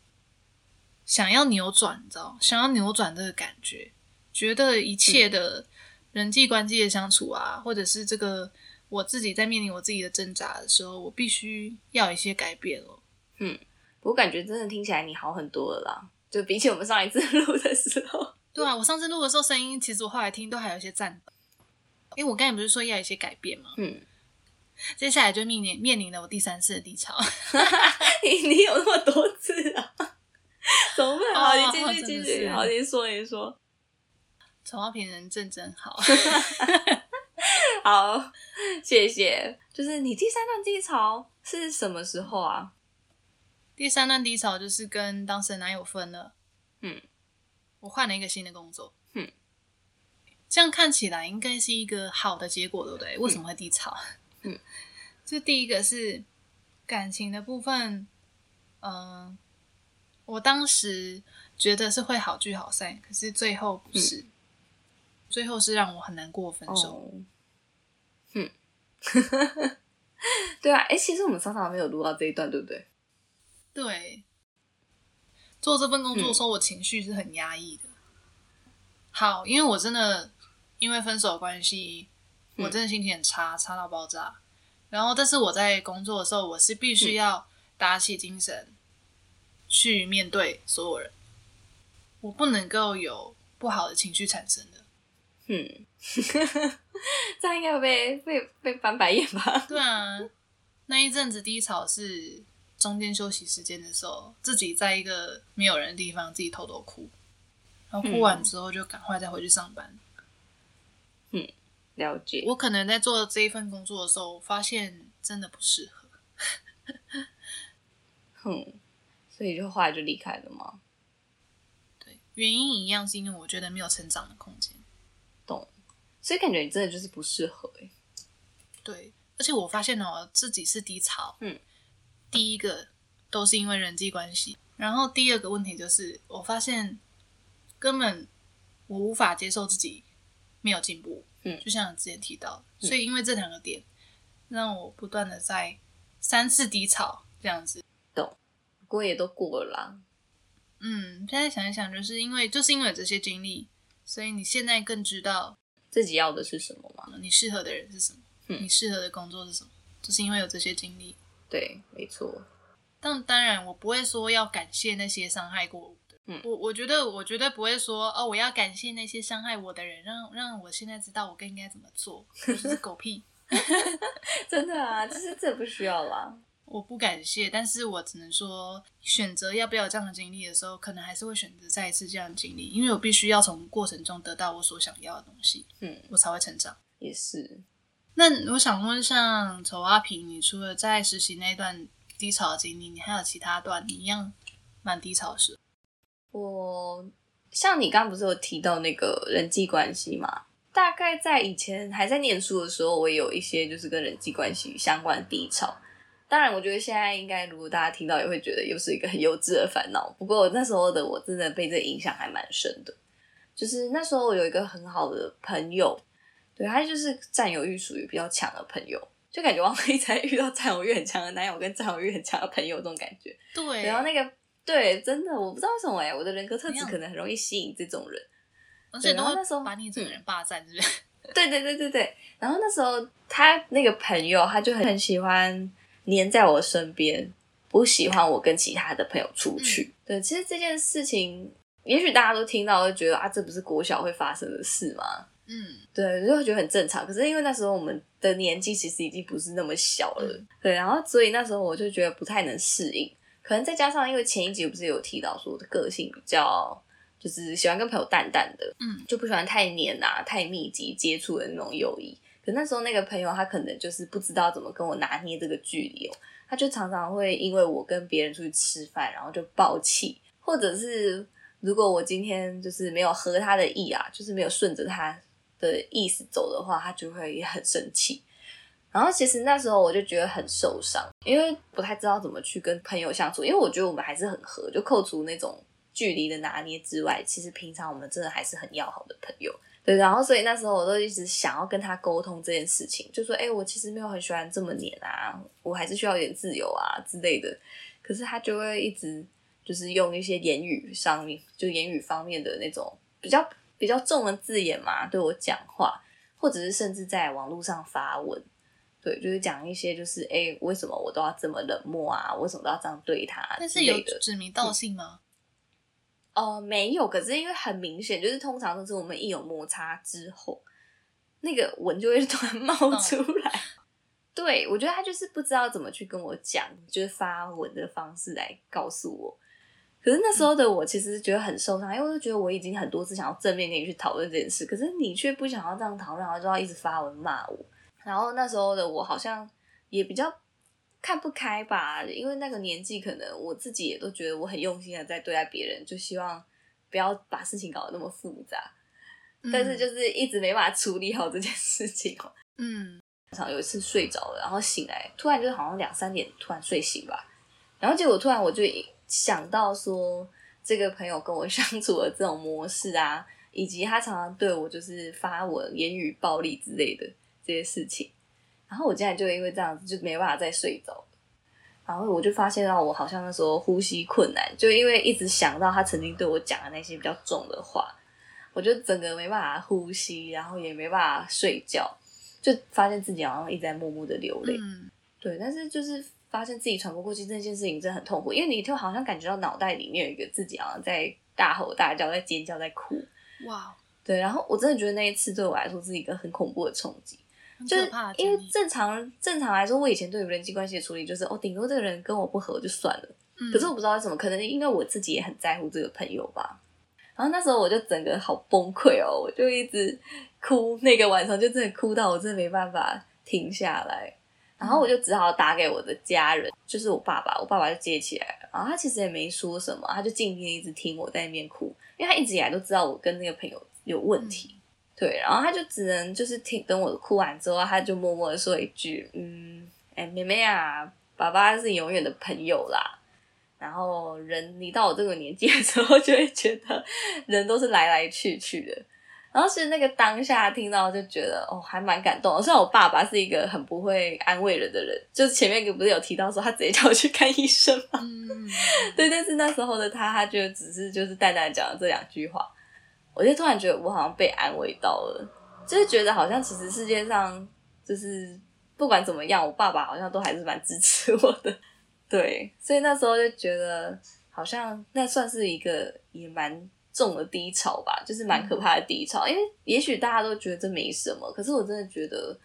想要扭转，你知道，想要扭转这个感觉。觉得一切的人际关系的相处啊，或者是这个我自己在面临我自己的挣扎的时候，我必须要一些改变了。嗯，我感觉真的听起来你好很多了啦，就比起我们上一次 录的时候。对啊，我上次录的时候声音，其实我后来听都还有一些颤抖，因为我刚才不是说要有一些改变吗？嗯，接下来就面临面临了我第三次的低潮。你你有那么多次啊？怎么办？好，你继续继续，好，你说一说。陈华平人正真好，好，谢谢。就是你第三段低潮是什么时候啊？第三段低潮就是跟当时的男友分了，嗯，我换了一个新的工作，嗯，这样看起来应该是一个好的结果，对不对？为什么会低潮？嗯，这第一个是感情的部分，嗯，我当时觉得是会好聚好散，可是最后不是。最后是让我很难过，分手。嗯，对啊，哎，其实我们常常没有录到这一段，对不对？对，做这份工作的时候，我情绪是很压抑的。好，因为我真的因为分手关系，我真的心情很差，差到爆炸。然后，但是我在工作的时候，我是必须要打起精神去面对所有人，我不能够有不好的情绪产生的。嗯，这样应该会被被被翻白眼吧？对啊，那一阵子低潮是中间休息时间的时候，自己在一个没有人的地方自己偷偷哭，然后哭完之后就赶快再回去上班。嗯，了解。我可能在做这一份工作的时候，发现真的不适合。哼，所以就后来就离开了吗？对，原因一样，是因为我觉得没有成长的空间。懂所以感觉你真的就是不适合哎，对，而且我发现哦，自己是低潮，嗯，第一个都是因为人际关系，然后第二个问题就是我发现根本我无法接受自己没有进步，嗯，就像之前提到，所以因为这两个点让我不断的在三次低潮这样子，懂，不过也都过了啦，嗯，现在想一想，就是因为就是因为这些经历，所以你现在更知道。自己要的是什么吗？你适合的人是什么？你适合的工作是什么？就是因为有这些经历。对，没错。但当然，我不会说要感谢那些伤害过我的。嗯，我我觉得我绝对不会说哦，我要感谢那些伤害我的人，让让我现在知道我更应该怎么做。就是狗屁，真的啊，就是这不需要啦。我不感谢，但是我只能说，选择要不要这样的经历的时候，可能还是会选择再一次这样的经历，因为我必须要从过程中得到我所想要的东西，嗯，我才会成长。也是。那我想问，像丑阿平，你除了在实习那段低潮的经历，你还有其他段你一样蛮低潮的事？我像你刚刚不是有提到那个人际关系嘛？大概在以前还在念书的时候，我也有一些就是跟人际关系相关的低潮。当然，我觉得现在应该，如果大家听到，也会觉得又是一个很幼稚的烦恼。不过那时候的我，真的被这影响还蛮深的。就是那时候我有一个很好的朋友，对他就是占有欲属于比较强的朋友，就感觉王菲才遇到占有欲很强的男友跟占有欲很强的朋友这种感觉。对，然后那个对，真的我不知道为什么哎，我的人格特质可能很容易吸引这种人，而且那时候把你这个人霸占，是不是？对对对对对。然后那时候他那个朋友，他就很很喜欢。黏在我身边，不喜欢我跟其他的朋友出去。对，其实这件事情，也许大家都听到，会觉得啊，这不是国小会发生的事吗？嗯，对，就会觉得很正常。可是因为那时候我们的年纪其实已经不是那么小了，对，然后所以那时候我就觉得不太能适应。可能再加上因为前一集不是有提到说我的个性比较就是喜欢跟朋友淡淡的，嗯，就不喜欢太黏啊、太密集接触的那种友谊。可那时候那个朋友他可能就是不知道怎么跟我拿捏这个距离哦，他就常常会因为我跟别人出去吃饭，然后就爆气，或者是如果我今天就是没有合他的意啊，就是没有顺着他。的意思走的话，他就会也很生气。然后其实那时候我就觉得很受伤，因为不太知道怎么去跟朋友相处。因为我觉得我们还是很合，就扣除那种距离的拿捏之外，其实平常我们真的还是很要好的朋友。对，然后所以那时候我都一直想要跟他沟通这件事情，就说：“哎，我其实没有很喜欢这么黏啊，我还是需要一点自由啊之类的。”可是他就会一直就是用一些言语上面，就言语方面的那种比较。比较重的字眼嘛，对我讲话，或者是甚至在网络上发文，对，就是讲一些就是，哎，为什么我都要这么冷漠啊？为什么都要这样对他？但是有指名道姓吗？呃，没有，可是因为很明显，就是通常都是我们一有摩擦之后，那个文就会 突然冒出来。对我觉得他就是不知道怎么去跟我讲，就是发文的方式来告诉我。可是那时候的我其实觉得很受伤，因为我就觉得我已经很多次想要正面跟你去讨论这件事，可是你却不想要这样讨论，然后就要一直发文骂我。然后那时候的我好像也比较看不开吧，因为那个年纪可能我自己也都觉得我很用心的在对待别人，就希望不要把事情搞得那么复杂。但是就是一直没办法处理好这件事情哦。嗯，有一次睡着了，然后醒来，突然就好像两三点突然睡醒吧，然后结果突然我就。想到说这个朋友跟我相处的这种模式啊，以及他常常对我就是发文言语暴力之类的这些事情，然后我竟然就因为这样子就没办法再睡着，然后我就发现到我好像那时候呼吸困难，就因为一直想到他曾经对我讲的那些比较重的话，我就整个没办法呼吸，然后也没办法睡觉，就发现自己好像一直在默默的流泪。嗯，对，但是就是。发现自己喘不过气这件事情真的很痛苦，因为你就好像感觉到脑袋里面有一个自己好像在大吼大叫、在尖叫、在哭。哇！对，然后我真的觉得那一次对我来说是一个很恐怖的冲击，就是因为正常正常来说，我以前对于人际关系的处理就是哦，顶多这个人跟我不合就算了。嗯。可是我不知道为什么，可能因为我自己也很在乎这个朋友吧。然后那时候我就整个好崩溃哦，我就一直哭，那个晚上就真的哭到我真的没办法停下来。然后我就只好打给我的家人，就是我爸爸，我爸爸就接起来了。然后他其实也没说什么，他就静静一直听我在那边哭，因为他一直以来都知道我跟那个朋友有问题。对，然后他就只能就是听，等我哭完之后，他就默默的说一句：“嗯，哎，妹妹啊，爸爸是永远的朋友啦。”然后人，你到我这个年纪的时候，就会觉得人都是来来去去的。然后是那个当下听到就觉得哦，还蛮感动的。虽然我爸爸是一个很不会安慰人的人，就是前面不是有提到说他直接叫我去看医生吗？对，但是那时候的他，他就只是就是淡淡讲了这两句话，我就突然觉得我好像被安慰到了，就是觉得好像其实世界上就是不管怎么样，我爸爸好像都还是蛮支持我的。对，所以那时候就觉得好像那算是一个也蛮。重的低潮吧，就是蛮可怕的低潮。因为也许大家都觉得这没什么，可是我真的觉得，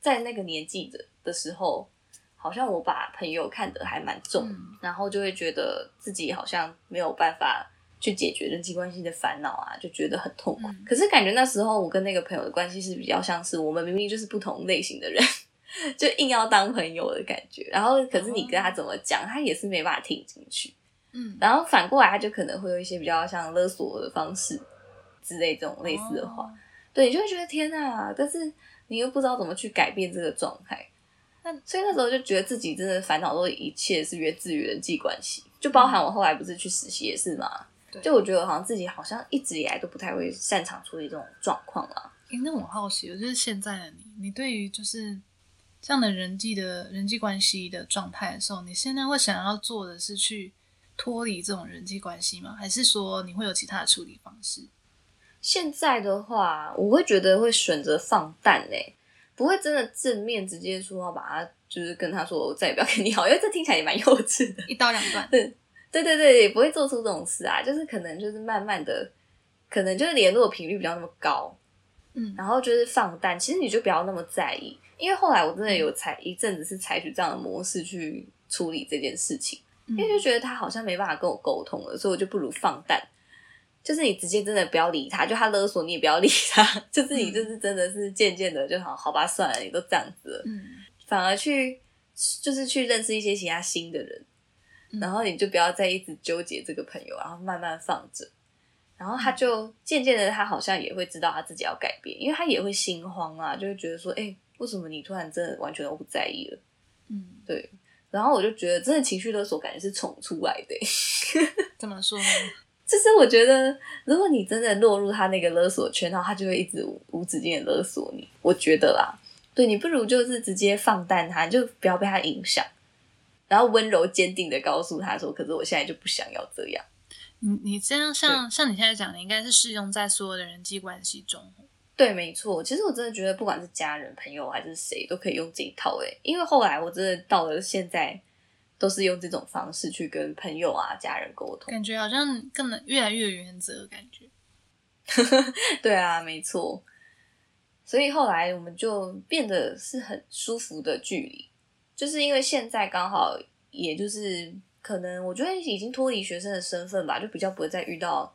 在那个年纪的的时候，好像我把朋友看得还蛮重，然后就会觉得自己好像没有办法去解决人际关系的烦恼啊，就觉得很痛苦。可是感觉那时候我跟那个朋友的关系是比较像是我们明明就是不同类型的人，就硬要当朋友的感觉。然后可是你跟他怎么讲，他也是没办法听进去。嗯，然后反过来，他就可能会有一些比较像勒索的方式之类这种类似的话，对你就会觉得天哪！但是你又不知道怎么去改变这个状态，那所以那时候就觉得自己真的烦恼都一切是源自于人际关系，就包含我后来不是去实习也是嘛，就我觉得好像自己好像一直以来都不太会擅长处理这种状况啊。哎，那我好奇，就是现在的你，你对于就是这样的人际的人际关系的状态的时候，你现在会想要做的是去。脱离这种人际关系吗？还是说你会有其他的处理方式？现在的话，我会觉得会选择放淡嘞，不会真的正面直接说要把他就是跟他说我再也不要跟你好，因为这听起来也蛮幼稚的，一刀两断。对。对对对，也不会做出这种事啊，就是可能就是慢慢的，可能就是联络频率比较那么高，嗯，然后就是放淡，其实你就不要那么在意，因为后来我真的有采一阵子是采取这样的模式去处理这件事情，因为就觉得他好像没办法跟我沟通了，所以我就不如放淡。就是你直接真的不要理他，就他勒索你也不要理他，就是你就是真的是渐渐的就好好吧，算了，你都这样子了，嗯，反而去就是去认识一些其他新的人，然后你就不要再一直纠结这个朋友，然后慢慢放着，然后他就渐渐的他好像也会知道他自己要改变，因为他也会心慌啊，就会觉得说，哎，为什么你突然真的完全都不在意了？嗯，对，然后我就觉得真的情绪勒索感觉是宠出来的，怎么说呢？就是我觉得，如果你真的落入他那个勒索圈，然后他就会一直无止境的勒索你。我觉得啦，对你不如就是直接放淡他，就不要被他影响，然后温柔坚定的告诉他说：“可是我现在就不想要这样。”你你这样像像你现在讲的，应该是适用在所有的人际关系中。对，没错。其实我真的觉得，不管是家人、朋友还是谁，都可以用这一套。诶，因为后来我真的到了现在。都是用这种方式去跟朋友啊、家人沟通，感觉好像更能越来越有原则，感觉。对啊，没错。所以后来我们就变得是很舒服的距离，就是因为现在刚好，也就是可能我觉得已经脱离学生的身份吧，就比较不会再遇到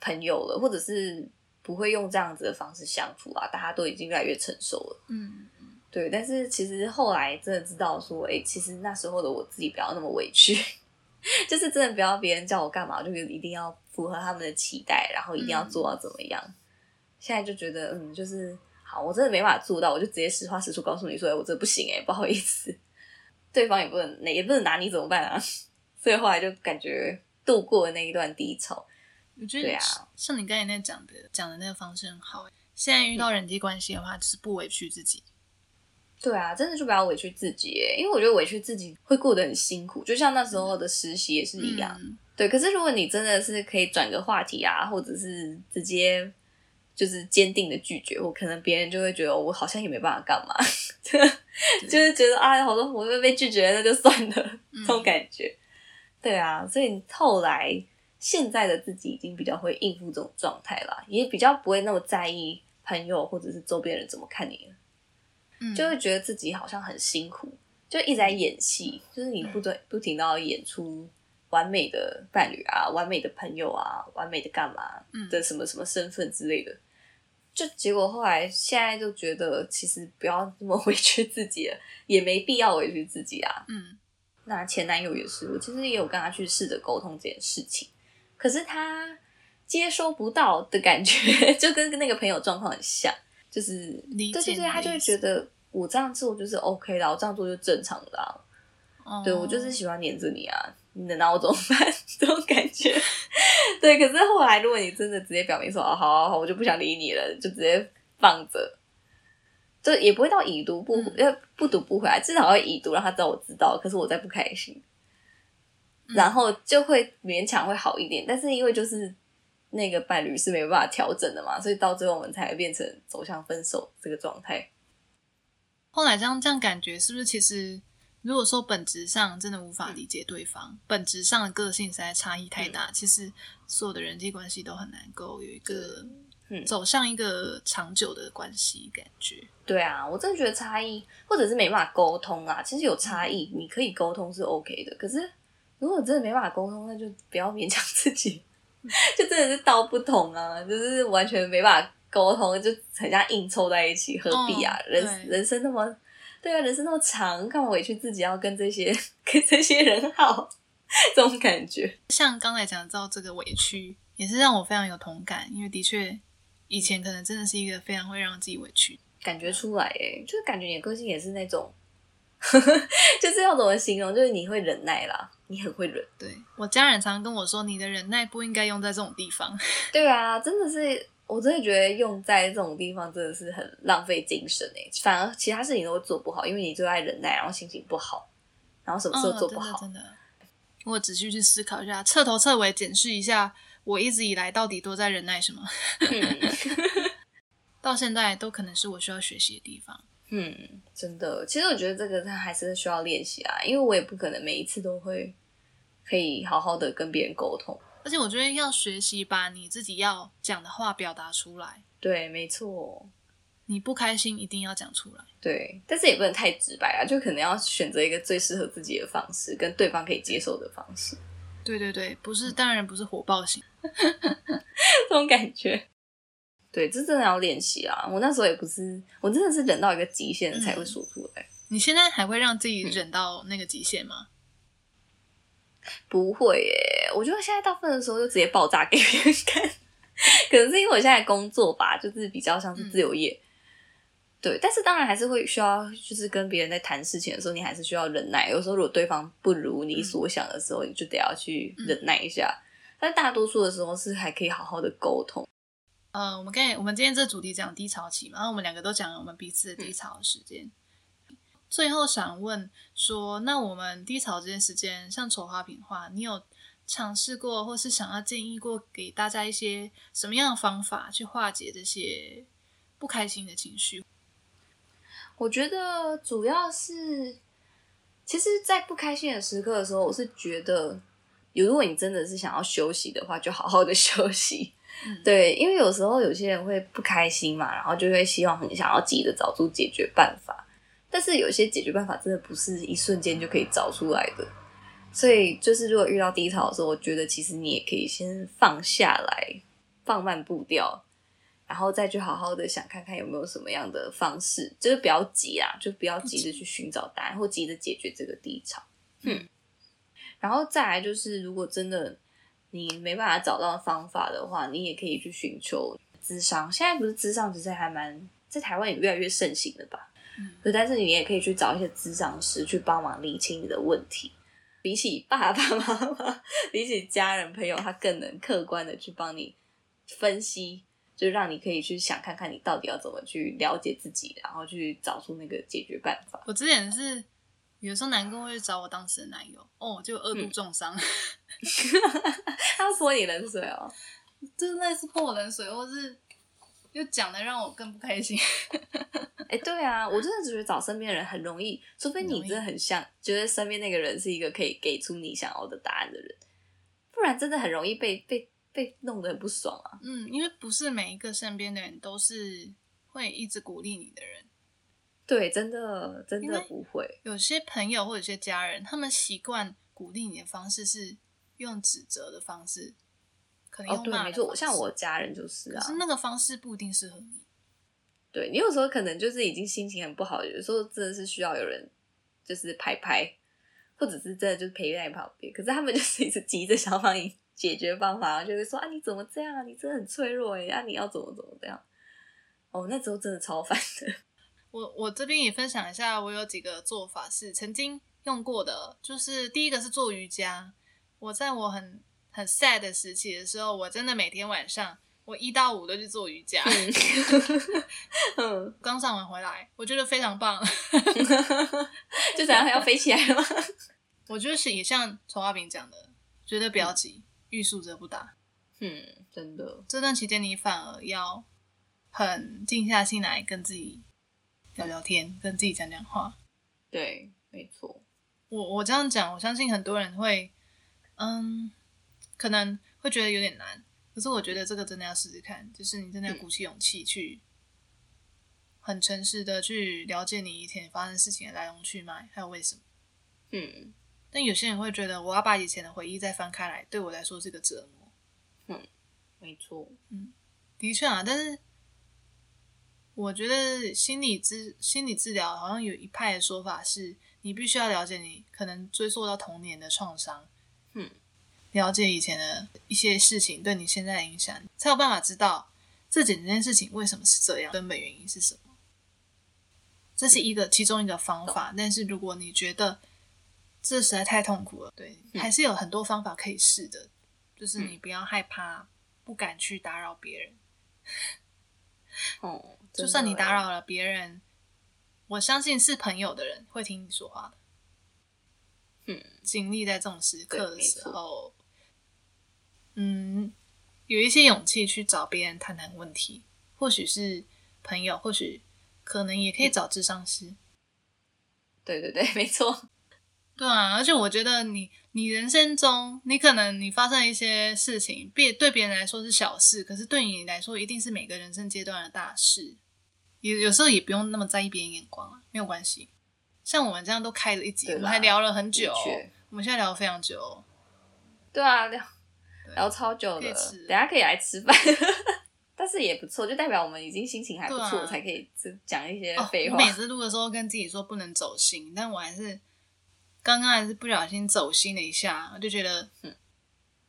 朋友了，或者是不会用这样子的方式相处啊，大家都已经越来越成熟了。嗯。对，但是其实后来真的知道说，哎，其实那时候的我自己不要那么委屈，就是真的不要别人叫我干嘛，就一定要符合他们的期待，然后一定要做到怎么样。现在就觉得，嗯，就是好，我真的没办法做到，我就直接实话实说告诉你说，哎，我这不行，哎，不好意思，对方也不能，也不能拿你怎么办啊？所以后来就感觉度过了那一段低潮。我觉得，像你刚才那讲的讲的那个方式很好。现在遇到人际关系的话，就是不委屈自己。对啊，真的就不要委屈自己，因为我觉得委屈自己会过得很辛苦，就像那时候的实习也是一样。对，可是如果你真的是可以转个话题啊，或者是直接就是坚定的拒绝，我可能别人就会觉得我好像也没办法干嘛，就是觉得啊，好多我都被拒绝，那就算了，这种感觉。对啊，所以后来现在的自己已经比较会应付这种状态了，也比较不会那么在意朋友或者是周边人怎么看你了。就会觉得自己好像很辛苦，就一直在演戏，就是你不对不停到演出完美的伴侣啊，完美的朋友啊，完美的干嘛的什么什么身份之类的，就结果后来现在就觉得其实不要这么 委屈自己了，也没必要委屈自己啊。嗯，那前男友也是，我其实也有跟他去试着沟通这件事情，可是他接收不到的感觉，就跟那个朋友状况很像。就是对对对，他就会觉得我这样做就是 OK 的，我这样做就正常的啊。对我就是喜欢黏着你啊，你能拿我怎么办？这种感觉。对，可是后来如果你真的直接表明说哦，好好好，我就不想理你了，就直接放着，就也不会到已读不要不读不回来，至少会已读让他知道我知道，可是我在不开心，然后就会勉强会好一点。但是因为就是。那个伴侣是没有办法调整的嘛，所以到最后我们才变成走向分手这个状态。后来这样这样感觉，是不是其实如果说本质上真的无法理解对方，本质上的个性实在差异太大，其实所有的人际关系都很难够有一个走向一个长久的关系感觉。对啊，我真的觉得差异，或者是没办法沟通啊。其实有差异，你可以沟通是 OK 的。可是如果真的没办法沟通，那就不要勉强自己。就真的是道不同啊，就是完全没办法沟通，就很像硬凑在一起，何必啊？人人生那么对啊，人生那么长，干嘛委屈自己要跟这些跟这些人好？这种感觉，像刚才讲到这个委屈，也是让我非常有同感，因为的确以前可能真的是一个非常会让自己委屈，感觉出来哎，就是感觉你的个性也是那种。就是要怎么形容？就是你会忍耐啦，你很会忍。对我家人常常跟我说，你的忍耐不应该用在这种地方。对啊，真的是，我真的觉得用在这种地方真的是很浪费精神诶。反而其他事情都会做不好，因为你最爱忍耐，然后心情不好，然后什么事都做不好。真的，我仔细去思考一下，彻头彻尾检视一下，我一直以来到底都在忍耐什么？到现在都可能是我需要学习的地方。嗯，真的，其实我觉得这个他还是需要练习啊，因为我也不可能每一次都会可以好好的跟别人沟通，而且我觉得要学习把你自己要讲的话表达出来。对，没错，你不开心一定要讲出来。对，但是也不能太直白啊，就可能要选择一个最适合自己的方式，跟对方可以接受的方式。对对对，不是，当然不是火爆型，这种感觉。对，这真的要练习啊！我那时候也不是，我真的是忍到一个极限才会说出来。你现在还会让自己忍到那个极限吗？不会耶，我觉得现在大部分的时候就直接爆炸给别人看。可能是因为我现在工作吧，就是比较像是自由业。对，但是当然还是会需要，就是跟别人在谈事情的时候，你还是需要忍耐。有时候如果对方不如你所想的时候，你就得要去忍耐一下。但大多数的时候是还可以好好的沟通。呃，我们刚才我们今天这主题讲低潮期嘛，然后我们两个都讲了我们彼此的低潮时间。最后想问说，那我们低潮这件时间，像丑花瓶话，你有尝试过，或是想要建议过给大家一些什么样的方法去化解这些不开心的情绪？我觉得主要是，其实，在不开心的时刻的时候，我是觉得，如果你真的是想要休息的话，就好好的 休息。对，因为有时候有些人会不开心嘛，然后就会希望很想要急着找出解决办法，但是有些解决办法真的不是一瞬间就可以找出来的，所以就是如果遇到低潮的时候，我觉得其实你也可以先放下来，放慢步调，然后再去好好的想看看有没有什么样的方式，就是不要急啊，就不要急着去寻找答案或急着解决这个低潮。嗯，然后再来就是，如果真的。你没办法找到方法的话，你也可以去寻求智商。现在不是智商，其实还蛮在台湾也越来越盛行的吧？嗯，但是你也可以去找一些智商师去帮忙理清你的问题。比起爸爸妈妈，比起家人朋友，他更能客观的去帮你分析，就让你可以去想看看你到底要怎么去了解自己，然后去找出那个解决办法。我之前是。有时候男工会找我当时的男友，哦，就二度重伤 他泼你冷水哦，就是类似泼我冷水，或是又讲的让我更不开心。哎，对啊，我真的觉得找身边的人很容易，除非你真的很像，觉得身边那个人是一个可以给出你想要的答案的人，不然真的很容易被被被弄得很不爽啊。嗯，因为不是每一个身边的人都是会一直鼓励你的人。对，真的真的不会。有些朋友或者些家人，他们习惯鼓励你的方式是用指责的方式，可能用骂。没错，像我家人就是啊。可是那个方式不一定适合你。对你有时候可能就是已经心情很不好，有时候真的是需要有人就是拍拍，或者是真的就是陪在你旁边。可是他们 就是一直急着想帮你解决方法，然后就会说啊你怎么这样啊？你真的很脆弱哎，啊你要怎么怎么这样？哦，那时候真的超烦的。我我这边也分享一下，我有几个做法是曾经用过的，就是第一个是做瑜伽。我在我很很 sad 的时期的时候，我真的每天晚上我一到五都去做瑜伽。嗯，刚上完回来，我觉得非常棒。就怎样要飞起来吗？我觉得是也像丑花饼讲的，觉得不要急，欲速则不达。嗯，真的，这段期间你反而要很静下心来跟自己。聊聊天，跟自己讲讲话。对，没错。我我这样讲，我相信很多人会，嗯，可能会觉得有点难。可是我觉得这个真的要试试看，就是你真的要鼓起勇气去，很诚实的去了解你以前发生事情的来龙去脉，还有为什么。嗯。但有些人会觉得，我要把以前的回忆再翻开来，对我来说是个折磨。嗯，没错。嗯，的确啊，但是。我觉得心理治心理治疗好像有一派的说法是，你必须要了解你可能追溯到童年的创伤，嗯，了解以前的一些事情对你现在的影响，才有办法知道这整件事情为什么是这样，根本原因是什么。这是一个其中一个方法，但是如果你觉得这实在太痛苦了，对，还是有很多方法可以试的，就是你不要害怕，不敢去打扰别人。哦。就算你打扰了别人，我相信是朋友的人会听你说话的。嗯，经历在这种时刻的时候，嗯，有一些勇气去找别人谈谈问题，或许是朋友，或许可能也可以找智商师。对对对，没错。对啊，而且我觉得你你人生中，你可能你发生一些事情，别对别人来说是小事，可是对你来说一定是每个人生阶段的大事。有有时候也不用那么在意别人眼光啊，没有关系。像我们这样都开了一集，我们还聊了很久，我们现在聊了非常久。对啊，聊聊超久的，等下可以来吃饭。但是也不错，就代表我们已经心情还不错，才可以讲一些废话。每次录的时候跟自己说不能走心，但我还是刚刚还是不小心走心了一下，我就觉得，嗯，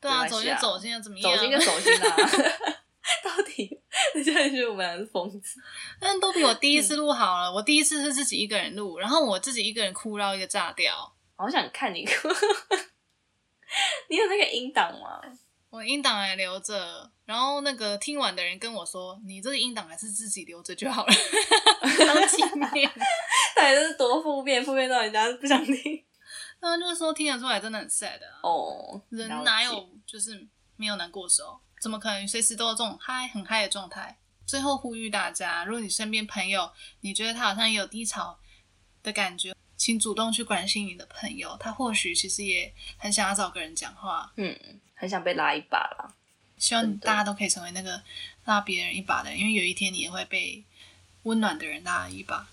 对啊，走心走心又怎么样？走心就走心啦。到底你现在觉得我们俩是疯子？但都比我第一次录好了。我第一次是自己一个人录，然后我自己一个人哭到一个炸掉。好想看你哭，你有那个音档吗？我音档还留着，然后那个听完的人跟我说：“你这个音档还是自己留着就好了，当纪念。”到底是多负面，负面到人家不想听。那个时候听得出来真的很 sad 哦。人哪有就是没有难过的时候？怎么可能随时都有这种嗨很嗨的状态？最后呼吁大家，如果你身边朋友你觉得他好像也有低潮的感觉，请主动去关心你的朋友，他或许其实也很想要找个人讲话。嗯。很想被拉一把啦。希望大家都可以成为那个拉别人一把的，因为有一天你也会被温暖的人拉一把。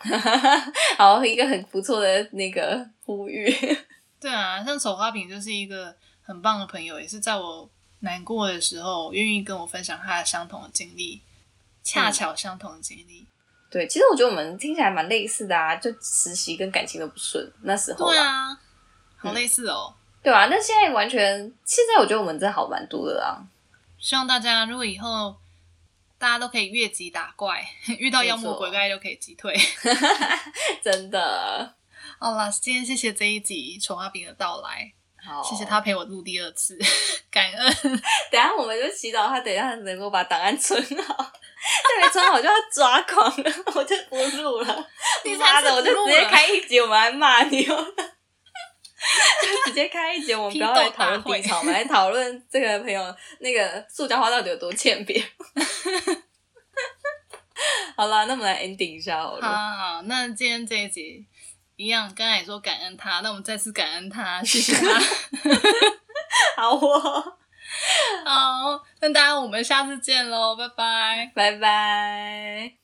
好，一个很不错的那个呼吁。对啊，像丑花瓶就是一个很棒的朋友，也是在我难过的时候愿意跟我分享他的相同的经历，恰巧相同的经历。对，其实我觉得我们听起来蛮类似的啊，就实习跟感情都不顺那时候。对啊，好类似哦。对啊，那现在完全，现在我觉得我们真的好蛮多的啦。希望大家如果以后大家都可以越级打怪，遇到妖魔鬼怪就可以击退。真的。好啦，今天谢谢这一集丑花饼的到来，好，谢谢他陪我录第二次，感恩。等下我们就祈祷他等下能够把档案存好，他没存好就要抓狂了，我就不录了。妈的，我就直接开一集，我们来骂你哦。就直接开一节，我们不要来讨论低潮，我们来讨论这个朋友那个塑胶花到底有多欠扁。好了，那我们来 ending 一下好了。好，好，那今天这一集一样，刚才也说感恩他，那我们再次感恩他，谢谢他。好哦，好，那大家我们下次见喽，拜拜，拜拜。